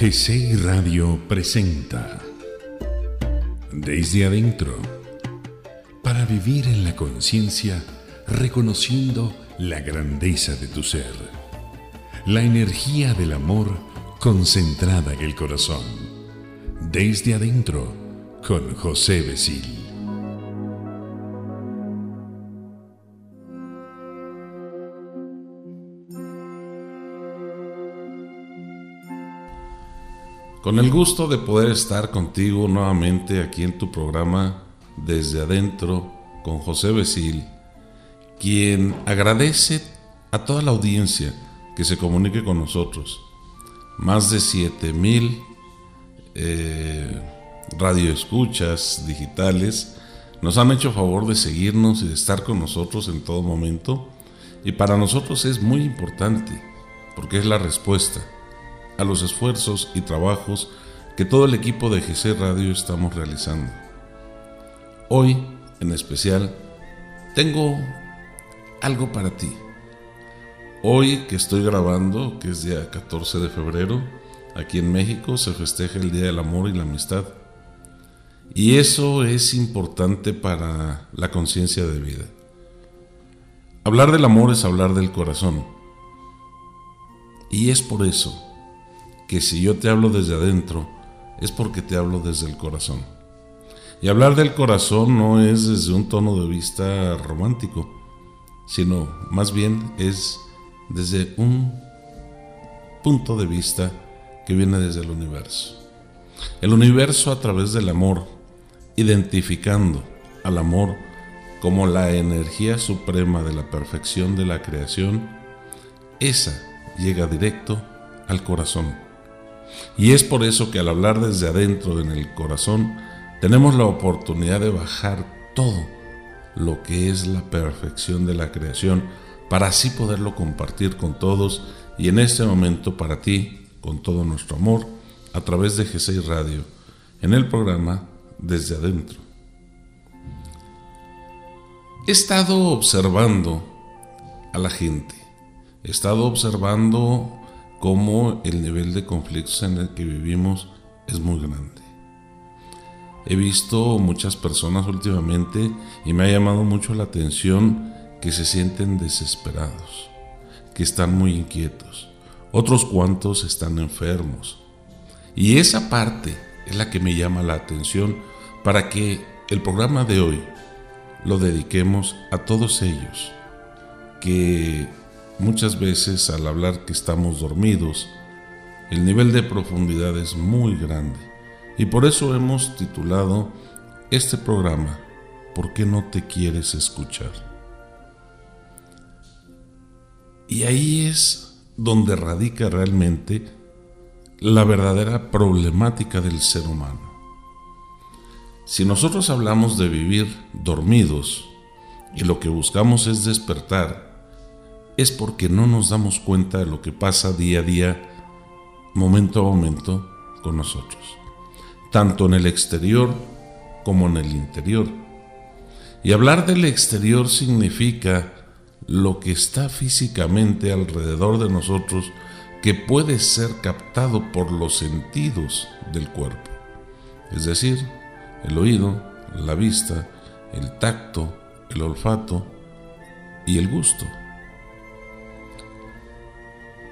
GCI Radio presenta Desde Adentro para vivir en la conciencia reconociendo la grandeza de tu ser, la energía del amor concentrada en el corazón. Desde Adentro con José Besil. Con el gusto de poder estar contigo nuevamente aquí en tu programa Desde Adentro con José Besil, quien agradece a toda la audiencia que se comunique con nosotros. Más de 7 mil eh, radioescuchas digitales nos han hecho favor de seguirnos y de estar con nosotros en todo momento. Y para nosotros es muy importante porque es la respuesta a los esfuerzos y trabajos que todo el equipo de GC Radio estamos realizando. Hoy, en especial, tengo algo para ti. Hoy que estoy grabando, que es día 14 de febrero, aquí en México se festeja el Día del Amor y la Amistad. Y eso es importante para la conciencia de vida. Hablar del amor es hablar del corazón. Y es por eso que si yo te hablo desde adentro, es porque te hablo desde el corazón. Y hablar del corazón no es desde un tono de vista romántico, sino más bien es desde un punto de vista que viene desde el universo. El universo a través del amor, identificando al amor como la energía suprema de la perfección de la creación, esa llega directo al corazón y es por eso que al hablar desde adentro en el corazón, tenemos la oportunidad de bajar todo lo que es la perfección de la creación para así poderlo compartir con todos y en este momento para ti, con todo nuestro amor, a través de G6 Radio, en el programa Desde Adentro. He estado observando a la gente, he estado observando cómo el nivel de conflictos en el que vivimos es muy grande. He visto muchas personas últimamente y me ha llamado mucho la atención que se sienten desesperados, que están muy inquietos. Otros cuantos están enfermos. Y esa parte es la que me llama la atención para que el programa de hoy lo dediquemos a todos ellos que Muchas veces al hablar que estamos dormidos, el nivel de profundidad es muy grande y por eso hemos titulado este programa ¿Por qué no te quieres escuchar? Y ahí es donde radica realmente la verdadera problemática del ser humano. Si nosotros hablamos de vivir dormidos y lo que buscamos es despertar, es porque no nos damos cuenta de lo que pasa día a día, momento a momento, con nosotros, tanto en el exterior como en el interior. Y hablar del exterior significa lo que está físicamente alrededor de nosotros que puede ser captado por los sentidos del cuerpo, es decir, el oído, la vista, el tacto, el olfato y el gusto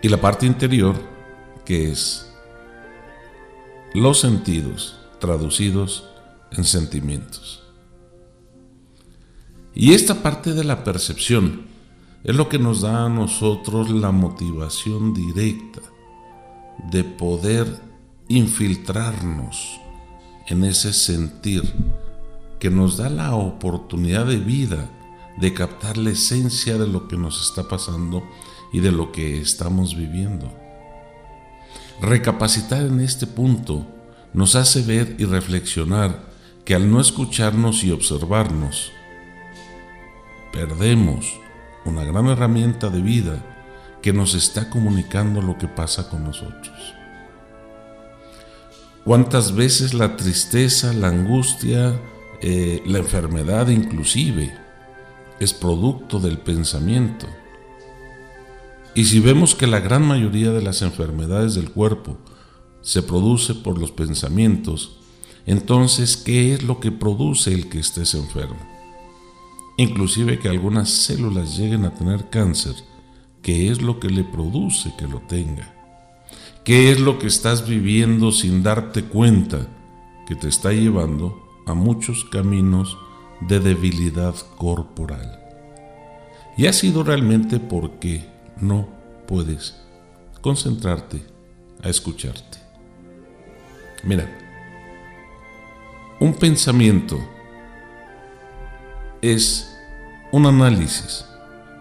y la parte interior, que es los sentidos traducidos en sentimientos. Y esta parte de la percepción es lo que nos da a nosotros la motivación directa de poder infiltrarnos en ese sentir que nos da la oportunidad de vida de captar la esencia de lo que nos está pasando y de lo que estamos viviendo. Recapacitar en este punto nos hace ver y reflexionar que al no escucharnos y observarnos, perdemos una gran herramienta de vida que nos está comunicando lo que pasa con nosotros. ¿Cuántas veces la tristeza, la angustia, eh, la enfermedad inclusive es producto del pensamiento? Y si vemos que la gran mayoría de las enfermedades del cuerpo se produce por los pensamientos, entonces, ¿qué es lo que produce el que estés enfermo? Inclusive que algunas células lleguen a tener cáncer, ¿qué es lo que le produce que lo tenga? ¿Qué es lo que estás viviendo sin darte cuenta que te está llevando a muchos caminos de debilidad corporal? Y ha sido realmente porque no puedes concentrarte a escucharte. Mira, un pensamiento es un análisis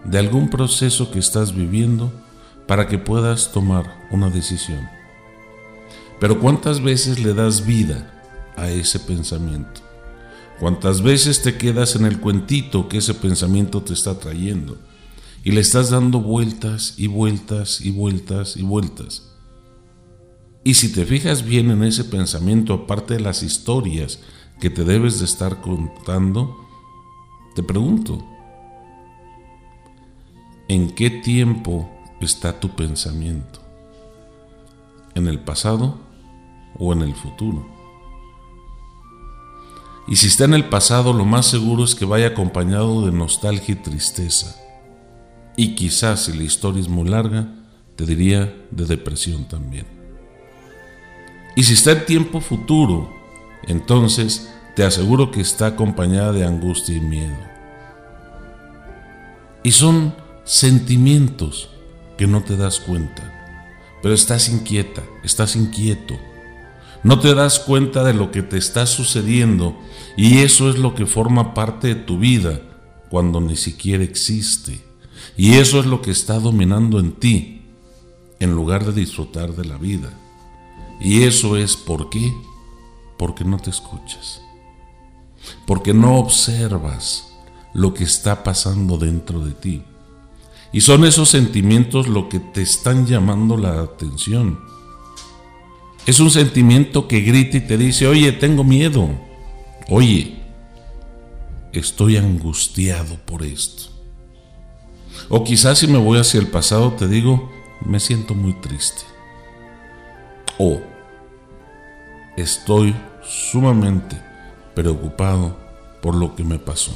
de algún proceso que estás viviendo para que puedas tomar una decisión. Pero ¿cuántas veces le das vida a ese pensamiento? ¿Cuántas veces te quedas en el cuentito que ese pensamiento te está trayendo? Y le estás dando vueltas y vueltas y vueltas y vueltas. Y si te fijas bien en ese pensamiento, aparte de las historias que te debes de estar contando, te pregunto, ¿en qué tiempo está tu pensamiento? ¿En el pasado o en el futuro? Y si está en el pasado, lo más seguro es que vaya acompañado de nostalgia y tristeza. Y quizás si la historia es muy larga, te diría de depresión también. Y si está en tiempo futuro, entonces te aseguro que está acompañada de angustia y miedo. Y son sentimientos que no te das cuenta, pero estás inquieta, estás inquieto no te das cuenta de lo que te está sucediendo y eso es lo que forma parte de tu vida cuando ni siquiera existe. Y eso es lo que está dominando en ti en lugar de disfrutar de la vida. Y eso es por qué? Porque no te escuchas. Porque no observas lo que está pasando dentro de ti. Y son esos sentimientos lo que te están llamando la atención. Es un sentimiento que grita y te dice, oye, tengo miedo. Oye, estoy angustiado por esto. O quizás si me voy hacia el pasado te digo, me siento muy triste. O estoy sumamente preocupado por lo que me pasó.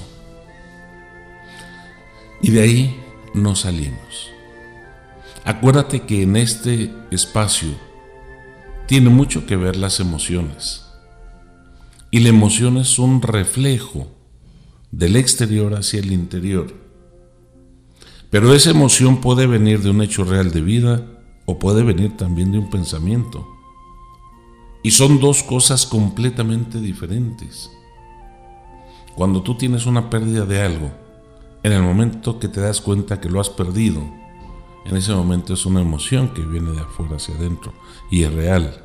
Y de ahí no salimos. Acuérdate que en este espacio tiene mucho que ver las emociones. Y la emoción es un reflejo del exterior hacia el interior. Pero esa emoción puede venir de un hecho real de vida o puede venir también de un pensamiento. Y son dos cosas completamente diferentes. Cuando tú tienes una pérdida de algo, en el momento que te das cuenta que lo has perdido, en ese momento es una emoción que viene de afuera hacia adentro y es real.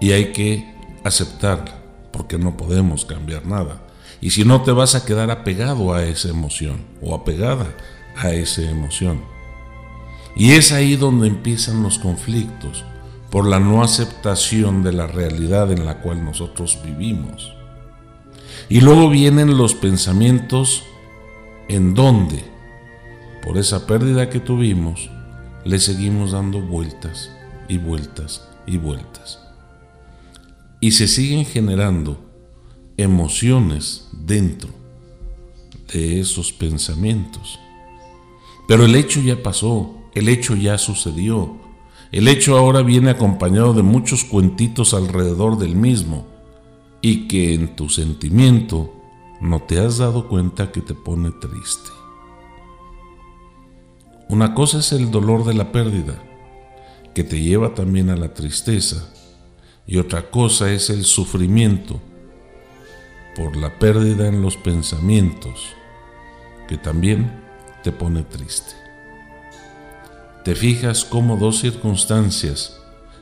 Y hay que aceptarla porque no podemos cambiar nada. Y si no te vas a quedar apegado a esa emoción o apegada a esa emoción. Y es ahí donde empiezan los conflictos por la no aceptación de la realidad en la cual nosotros vivimos. Y luego vienen los pensamientos en donde por esa pérdida que tuvimos, le seguimos dando vueltas y vueltas y vueltas. Y se siguen generando emociones dentro de esos pensamientos. Pero el hecho ya pasó, el hecho ya sucedió. El hecho ahora viene acompañado de muchos cuentitos alrededor del mismo y que en tu sentimiento no te has dado cuenta que te pone triste. Una cosa es el dolor de la pérdida, que te lleva también a la tristeza, y otra cosa es el sufrimiento por la pérdida en los pensamientos, que también te pone triste. Te fijas cómo dos circunstancias,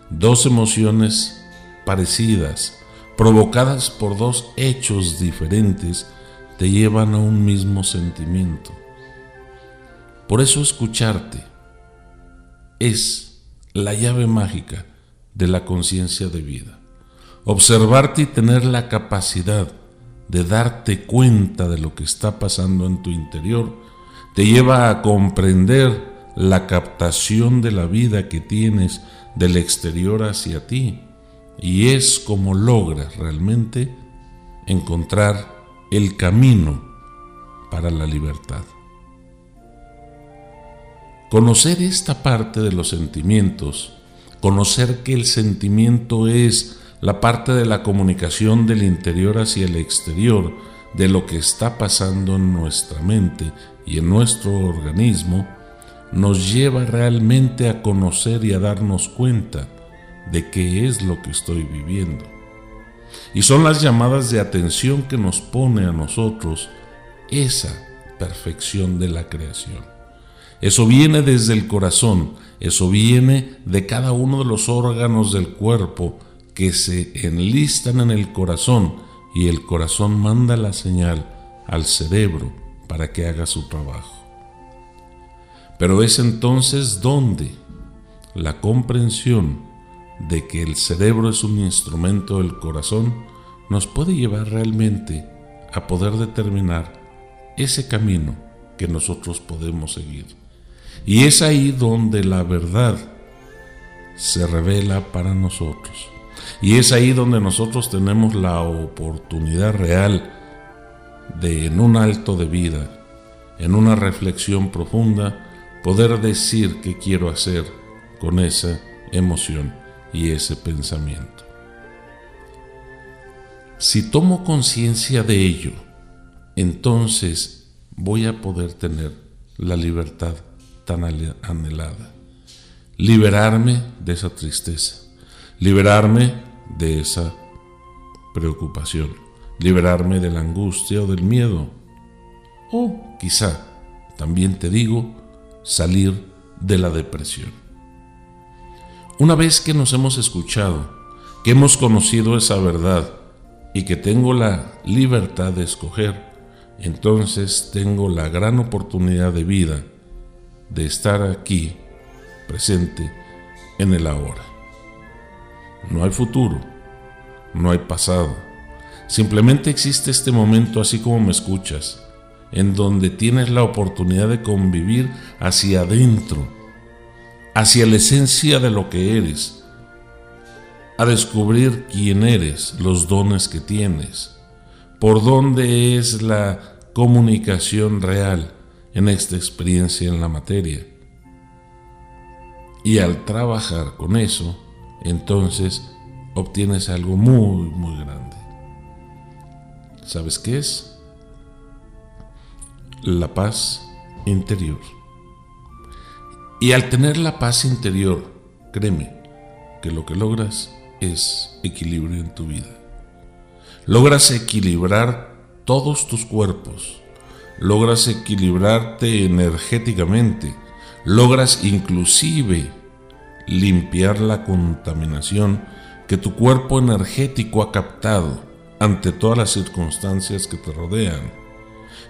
dos emociones parecidas, provocadas por dos hechos diferentes, te llevan a un mismo sentimiento. Por eso escucharte es la llave mágica de la conciencia de vida. Observarte y tener la capacidad de darte cuenta de lo que está pasando en tu interior te lleva a comprender la captación de la vida que tienes del exterior hacia ti. Y es como logras realmente encontrar el camino para la libertad. Conocer esta parte de los sentimientos, conocer que el sentimiento es la parte de la comunicación del interior hacia el exterior, de lo que está pasando en nuestra mente y en nuestro organismo, nos lleva realmente a conocer y a darnos cuenta de qué es lo que estoy viviendo. Y son las llamadas de atención que nos pone a nosotros esa perfección de la creación. Eso viene desde el corazón, eso viene de cada uno de los órganos del cuerpo que se enlistan en el corazón y el corazón manda la señal al cerebro para que haga su trabajo. Pero es entonces donde la comprensión de que el cerebro es un instrumento del corazón nos puede llevar realmente a poder determinar ese camino que nosotros podemos seguir. Y es ahí donde la verdad se revela para nosotros. Y es ahí donde nosotros tenemos la oportunidad real de en un alto de vida, en una reflexión profunda, poder decir qué quiero hacer con esa emoción y ese pensamiento. Si tomo conciencia de ello, entonces voy a poder tener la libertad tan anhelada. Liberarme de esa tristeza, liberarme de esa preocupación, liberarme de la angustia o del miedo. O quizá, también te digo, salir de la depresión. Una vez que nos hemos escuchado, que hemos conocido esa verdad y que tengo la libertad de escoger, entonces tengo la gran oportunidad de vida de estar aquí, presente, en el ahora. No hay futuro, no hay pasado. Simplemente existe este momento así como me escuchas, en donde tienes la oportunidad de convivir hacia adentro, hacia la esencia de lo que eres, a descubrir quién eres, los dones que tienes, por dónde es la comunicación real en esta experiencia en la materia. Y al trabajar con eso, entonces obtienes algo muy, muy grande. ¿Sabes qué es? La paz interior. Y al tener la paz interior, créeme que lo que logras es equilibrio en tu vida. Logras equilibrar todos tus cuerpos, logras equilibrarte energéticamente, logras inclusive limpiar la contaminación que tu cuerpo energético ha captado ante todas las circunstancias que te rodean.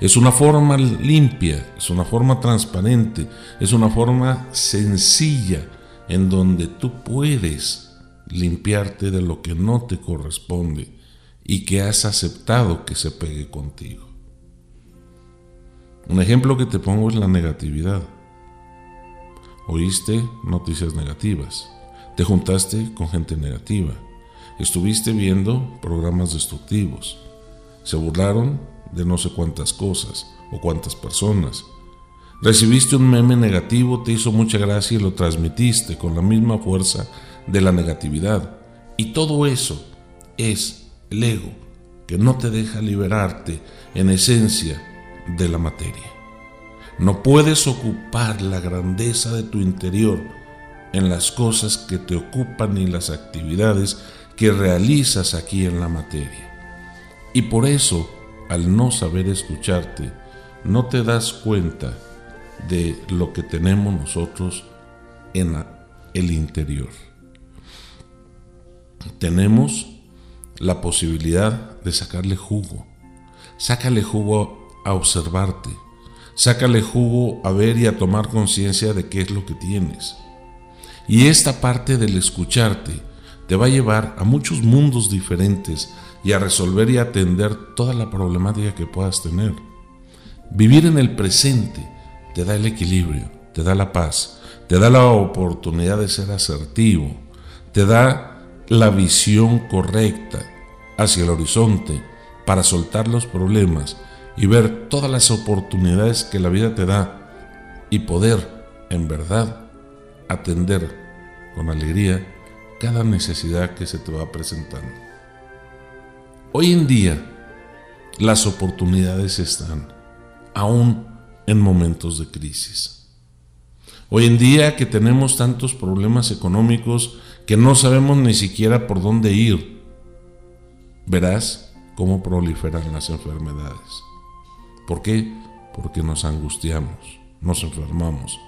Es una forma limpia, es una forma transparente, es una forma sencilla en donde tú puedes limpiarte de lo que no te corresponde y que has aceptado que se pegue contigo. Un ejemplo que te pongo es la negatividad. Oíste noticias negativas, te juntaste con gente negativa, estuviste viendo programas destructivos, se burlaron de no sé cuántas cosas o cuántas personas. Recibiste un meme negativo, te hizo mucha gracia y lo transmitiste con la misma fuerza de la negatividad. Y todo eso es el ego que no te deja liberarte en esencia de la materia. No puedes ocupar la grandeza de tu interior en las cosas que te ocupan y las actividades que realizas aquí en la materia. Y por eso, al no saber escucharte, no te das cuenta de lo que tenemos nosotros en el interior. Tenemos la posibilidad de sacarle jugo. Sácale jugo a observarte, Sácale jugo a ver y a tomar conciencia de qué es lo que tienes. Y esta parte del escucharte te va a llevar a muchos mundos diferentes y a resolver y atender toda la problemática que puedas tener. Vivir en el presente te da el equilibrio, te da la paz, te da la oportunidad de ser asertivo, te da la visión correcta hacia el horizonte para soltar los problemas y ver todas las oportunidades que la vida te da y poder, en verdad, atender con alegría cada necesidad que se te va presentando. Hoy en día, las oportunidades están, aún en momentos de crisis. Hoy en día que tenemos tantos problemas económicos que no sabemos ni siquiera por dónde ir, verás cómo proliferan las enfermedades. ¿Por qué? Porque nos angustiamos, nos enfermamos.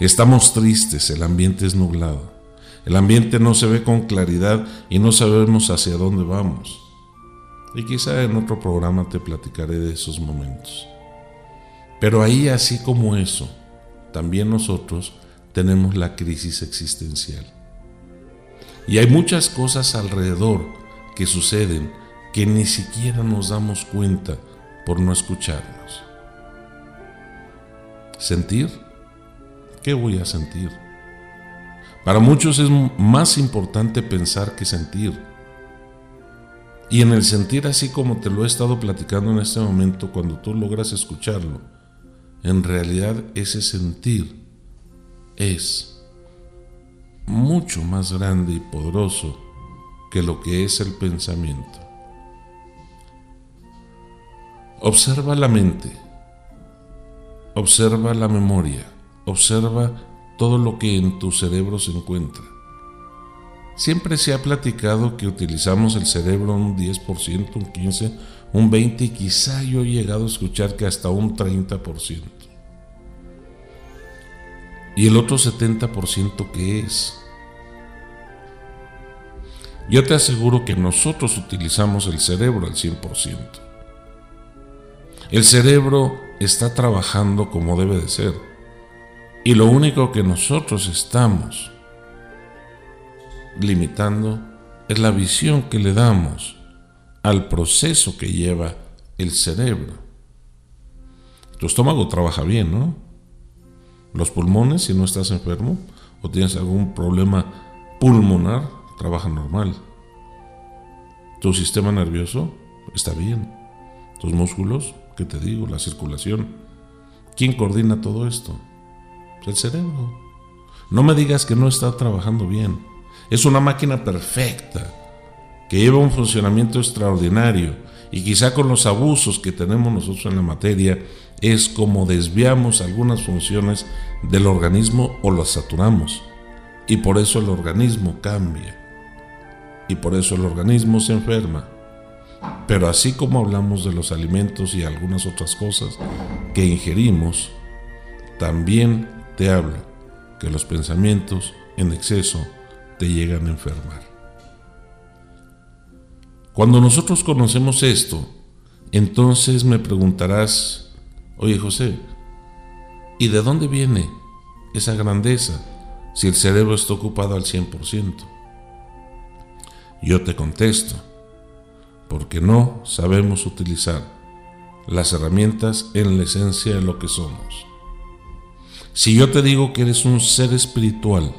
Estamos tristes, el ambiente es nublado. El ambiente no se ve con claridad y no sabemos hacia dónde vamos. Y quizá en otro programa te platicaré de esos momentos. Pero ahí, así como eso, también nosotros tenemos la crisis existencial. Y hay muchas cosas alrededor que suceden que ni siquiera nos damos cuenta por no escucharnos. ¿Sentir? ¿Qué voy a sentir? Para muchos es más importante pensar que sentir. Y en el sentir así como te lo he estado platicando en este momento, cuando tú logras escucharlo, en realidad ese sentir es mucho más grande y poderoso que lo que es el pensamiento. Observa la mente, observa la memoria, observa todo lo que en tu cerebro se encuentra. Siempre se ha platicado que utilizamos el cerebro un 10%, un 15%, un 20% y quizá yo he llegado a escuchar que hasta un 30%. ¿Y el otro 70% qué es? Yo te aseguro que nosotros utilizamos el cerebro al 100%. El cerebro está trabajando como debe de ser. Y lo único que nosotros estamos limitando es la visión que le damos al proceso que lleva el cerebro. Tu estómago trabaja bien, ¿no? Los pulmones, si no estás enfermo o tienes algún problema pulmonar, trabajan normal. Tu sistema nervioso está bien. Tus músculos ¿Qué te digo? La circulación. ¿Quién coordina todo esto? El cerebro. No me digas que no está trabajando bien. Es una máquina perfecta, que lleva un funcionamiento extraordinario y quizá con los abusos que tenemos nosotros en la materia es como desviamos algunas funciones del organismo o las saturamos. Y por eso el organismo cambia. Y por eso el organismo se enferma. Pero así como hablamos de los alimentos y algunas otras cosas que ingerimos, también te hablo que los pensamientos en exceso te llegan a enfermar. Cuando nosotros conocemos esto, entonces me preguntarás, oye José, ¿y de dónde viene esa grandeza si el cerebro está ocupado al 100%? Yo te contesto, porque no sabemos utilizar las herramientas en la esencia de lo que somos. Si yo te digo que eres un ser espiritual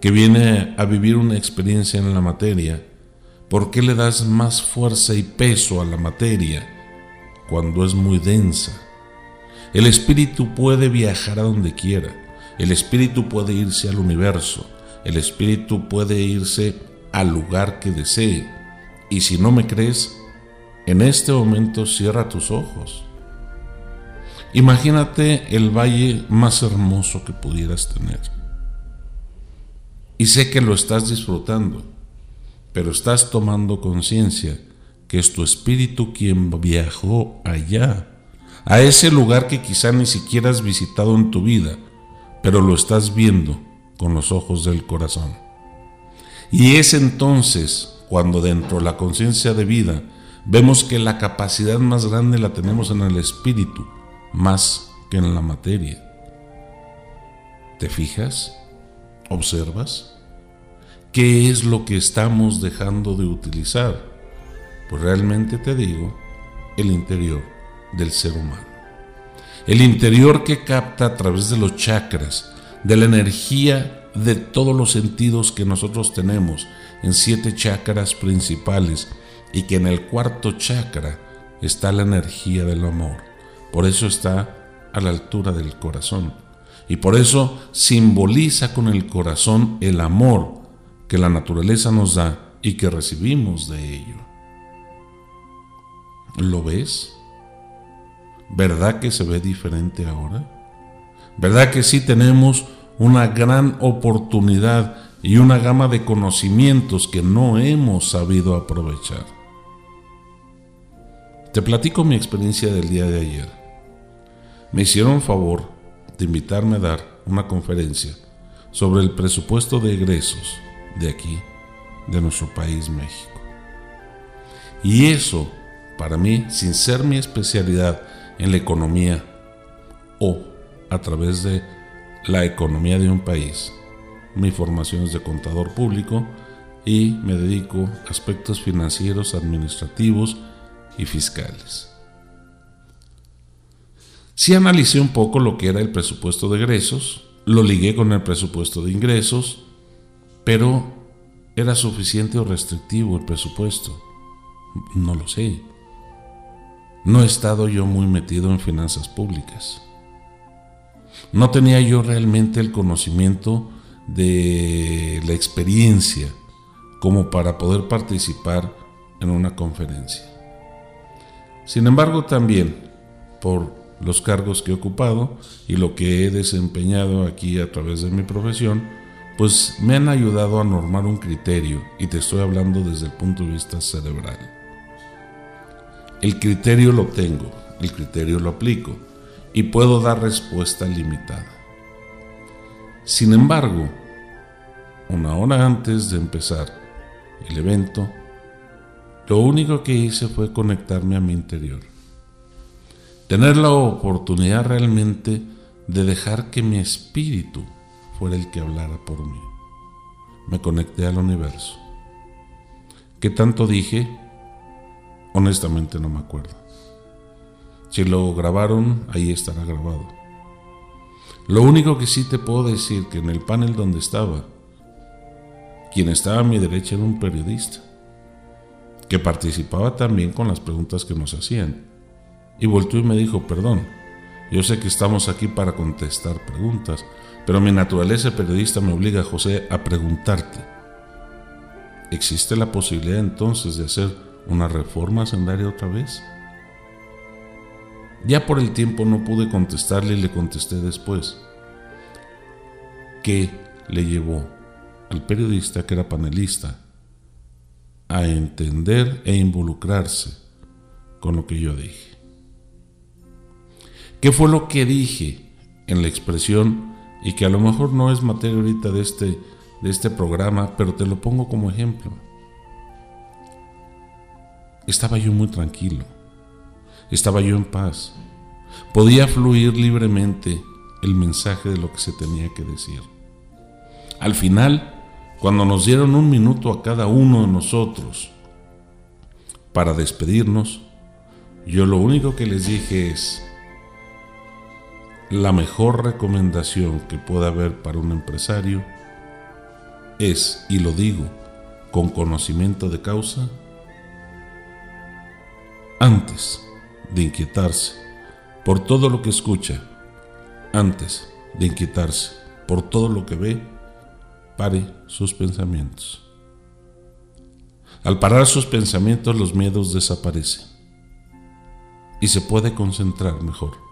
que viene a vivir una experiencia en la materia, ¿por qué le das más fuerza y peso a la materia cuando es muy densa? El espíritu puede viajar a donde quiera, el espíritu puede irse al universo, el espíritu puede irse al lugar que desee, y si no me crees, en este momento cierra tus ojos. Imagínate el valle más hermoso que pudieras tener. Y sé que lo estás disfrutando, pero estás tomando conciencia que es tu espíritu quien viajó allá, a ese lugar que quizá ni siquiera has visitado en tu vida, pero lo estás viendo con los ojos del corazón. Y es entonces cuando dentro de la conciencia de vida vemos que la capacidad más grande la tenemos en el espíritu, más que en la materia. ¿Te fijas? ¿Observas? ¿Qué es lo que estamos dejando de utilizar? Pues realmente te digo, el interior del ser humano. el interior que capta a través de los chakras, de la energía de todos los sentidos que nosotros tenemos en siete chakras principales y que en el cuarto chakra está la energía del amor. Por eso está a la altura del corazón. Y por eso simboliza con el corazón el amor que la naturaleza nos da y que recibimos de ello. ¿Lo ves? ¿Verdad que se ve diferente ahora? ¿Verdad que sí tenemos una gran oportunidad y una gama de conocimientos que no hemos sabido aprovechar? Te platico mi experiencia del día de ayer. Me hicieron favor de invitarme a dar una conferencia sobre el presupuesto de egresos de aquí, de nuestro país México. Y eso, para mí, sin ser mi especialidad, en la economía o a través de la economía de un país. Mi formación es de contador público y me dedico a aspectos financieros, administrativos y fiscales. Si analicé un poco lo que era el presupuesto de egresos, lo ligué con el presupuesto de ingresos, pero ¿era suficiente o restrictivo el presupuesto? No lo sé no he estado yo muy metido en finanzas públicas. No tenía yo realmente el conocimiento de la experiencia como para poder participar en una conferencia. Sin embargo, también por los cargos que he ocupado y lo que he desempeñado aquí a través de mi profesión, pues me han ayudado a normar un criterio y te estoy hablando desde el punto de vista cerebral. El criterio lo tengo, el criterio lo aplico y puedo dar respuesta limitada. Sin embargo, una hora antes de empezar el evento, lo único que hice fue conectarme a mi interior. Tener la oportunidad realmente de dejar que mi espíritu fuera el que hablara por mí. Me conecté al universo. ¿Qué tanto dije? Honestamente no me acuerdo. Si lo grabaron, ahí estará grabado. Lo único que sí te puedo decir que en el panel donde estaba, quien estaba a mi derecha era un periodista, que participaba también con las preguntas que nos hacían. Y volvió y me dijo, perdón, yo sé que estamos aquí para contestar preguntas, pero mi naturaleza periodista me obliga, José, a preguntarte. ¿Existe la posibilidad entonces de hacer una reforma sendaria otra vez? Ya por el tiempo no pude contestarle y le contesté después. ¿Qué le llevó al periodista que era panelista a entender e involucrarse con lo que yo dije? ¿Qué fue lo que dije en la expresión y que a lo mejor no es materia ahorita de este, de este programa, pero te lo pongo como ejemplo? estaba yo muy tranquilo, estaba yo en paz, podía fluir libremente el mensaje de lo que se tenía que decir. Al final, cuando nos dieron un minuto a cada uno de nosotros para despedirnos, yo lo único que les dije es, la mejor recomendación que pueda haber para un empresario es, y lo digo con conocimiento de causa, antes de inquietarse por todo lo que escucha, antes de inquietarse por todo lo que ve, pare sus pensamientos. Al parar sus pensamientos los miedos desaparecen y se puede concentrar mejor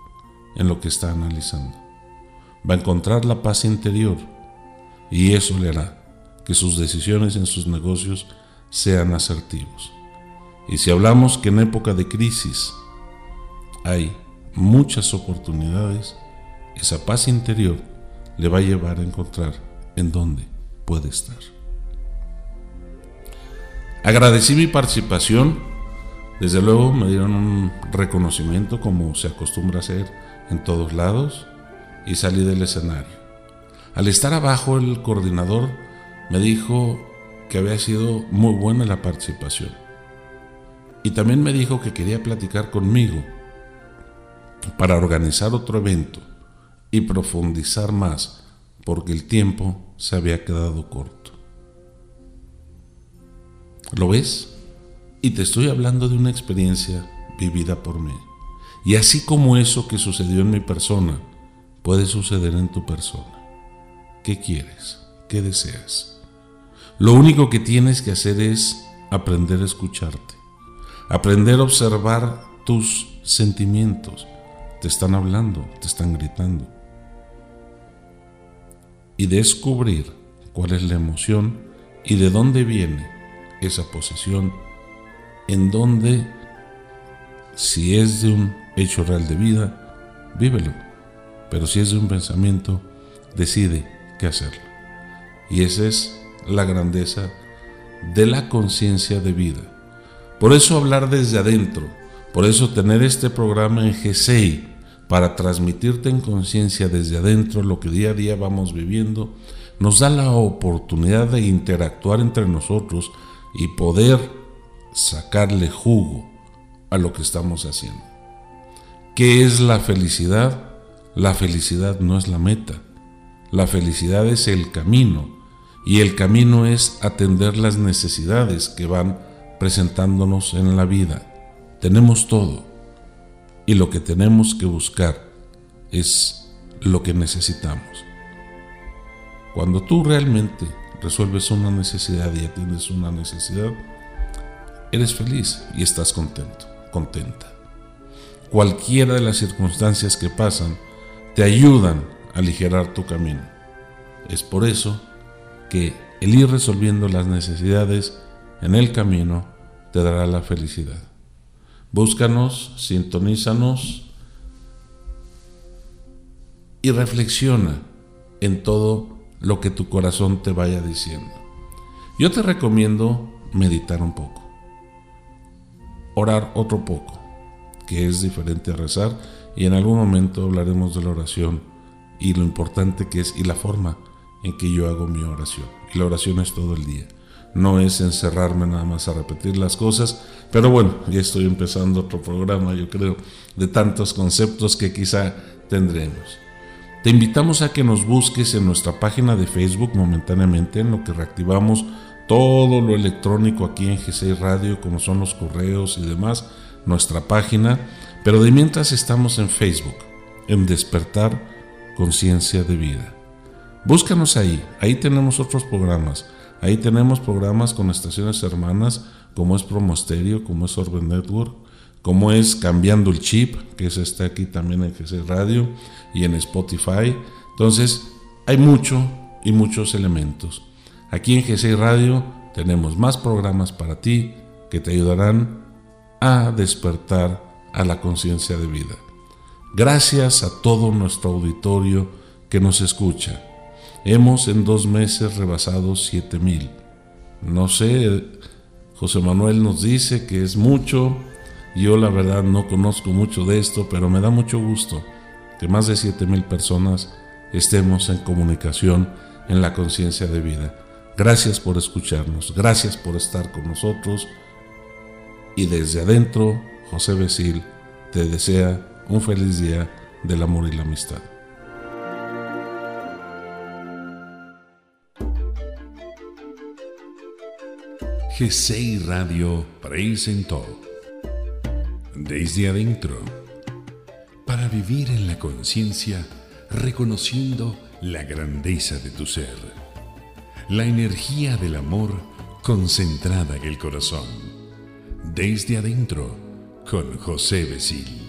en lo que está analizando. Va a encontrar la paz interior y eso le hará que sus decisiones en sus negocios sean asertivos. Y si hablamos que en época de crisis hay muchas oportunidades, esa paz interior le va a llevar a encontrar en dónde puede estar. Agradecí mi participación, desde luego me dieron un reconocimiento como se acostumbra hacer en todos lados y salí del escenario. Al estar abajo el coordinador me dijo que había sido muy buena la participación y también me dijo que quería platicar conmigo para organizar otro evento y profundizar más porque el tiempo se había quedado corto. ¿Lo ves? Y te estoy hablando de una experiencia vivida por mí. Y así como eso que sucedió en mi persona, puede suceder en tu persona. ¿Qué quieres? ¿Qué deseas? Lo único que tienes que hacer es aprender a escucharte, aprender a observar tus sentimientos. Te están hablando, te están gritando. Y descubrir cuál es la emoción y de dónde viene esa posición, en donde, si es de un hecho real de vida, vívelo. Pero si es de un pensamiento, decide qué hacerlo. Y esa es la grandeza de la conciencia de vida. Por eso hablar desde adentro, por eso tener este programa en GSEI, para transmitirte en conciencia desde adentro lo que día a día vamos viviendo, nos da la oportunidad de interactuar entre nosotros y poder sacarle jugo a lo que estamos haciendo. ¿Qué es la felicidad? La felicidad no es la meta. La felicidad es el camino y el camino es atender las necesidades que van presentándonos en la vida. Tenemos todo y lo que tenemos que buscar es lo que necesitamos. Cuando tú realmente resuelves una necesidad y atiendes una necesidad, eres feliz y estás contento, contenta. Cualquiera de las circunstancias que pasan te ayudan a aligerar tu camino. Es por eso que el ir resolviendo las necesidades en el camino te dará la felicidad. Búscanos, sintonízanos y reflexiona en todo lo que tu corazón te vaya diciendo. Yo te recomiendo meditar un poco, orar otro poco, que es diferente a rezar, y en algún momento hablaremos de la oración y lo importante que es y la forma en que yo hago mi oración. Y la oración es todo el día. No es encerrarme nada más a repetir las cosas, pero bueno, ya estoy empezando otro programa, yo creo, de tantos conceptos que quizá tendremos. Te invitamos a que nos busques en nuestra página de Facebook momentáneamente, en lo que reactivamos todo lo electrónico aquí en G6 Radio, como son los correos y demás, nuestra página. Pero de mientras estamos en Facebook, en Despertar Conciencia de Vida. Búscanos ahí, ahí tenemos otros programas. Ahí tenemos programas con estaciones hermanas, como es Promosterio, como es Orben Network, como es Cambiando el Chip, que es está aquí también en GC Radio y en Spotify. Entonces, hay mucho y muchos elementos. Aquí en GC Radio tenemos más programas para ti que te ayudarán a despertar a la conciencia de vida. Gracias a todo nuestro auditorio que nos escucha. Hemos en dos meses rebasado siete mil. No sé, José Manuel nos dice que es mucho, yo la verdad no conozco mucho de esto, pero me da mucho gusto que más de 7 mil personas estemos en comunicación en la conciencia de vida. Gracias por escucharnos, gracias por estar con nosotros y desde adentro, José Besil te desea un feliz día del amor y la amistad. G6 Radio presentó desde adentro, para vivir en la conciencia reconociendo la grandeza de tu ser, la energía del amor concentrada en el corazón, desde adentro con José Besil.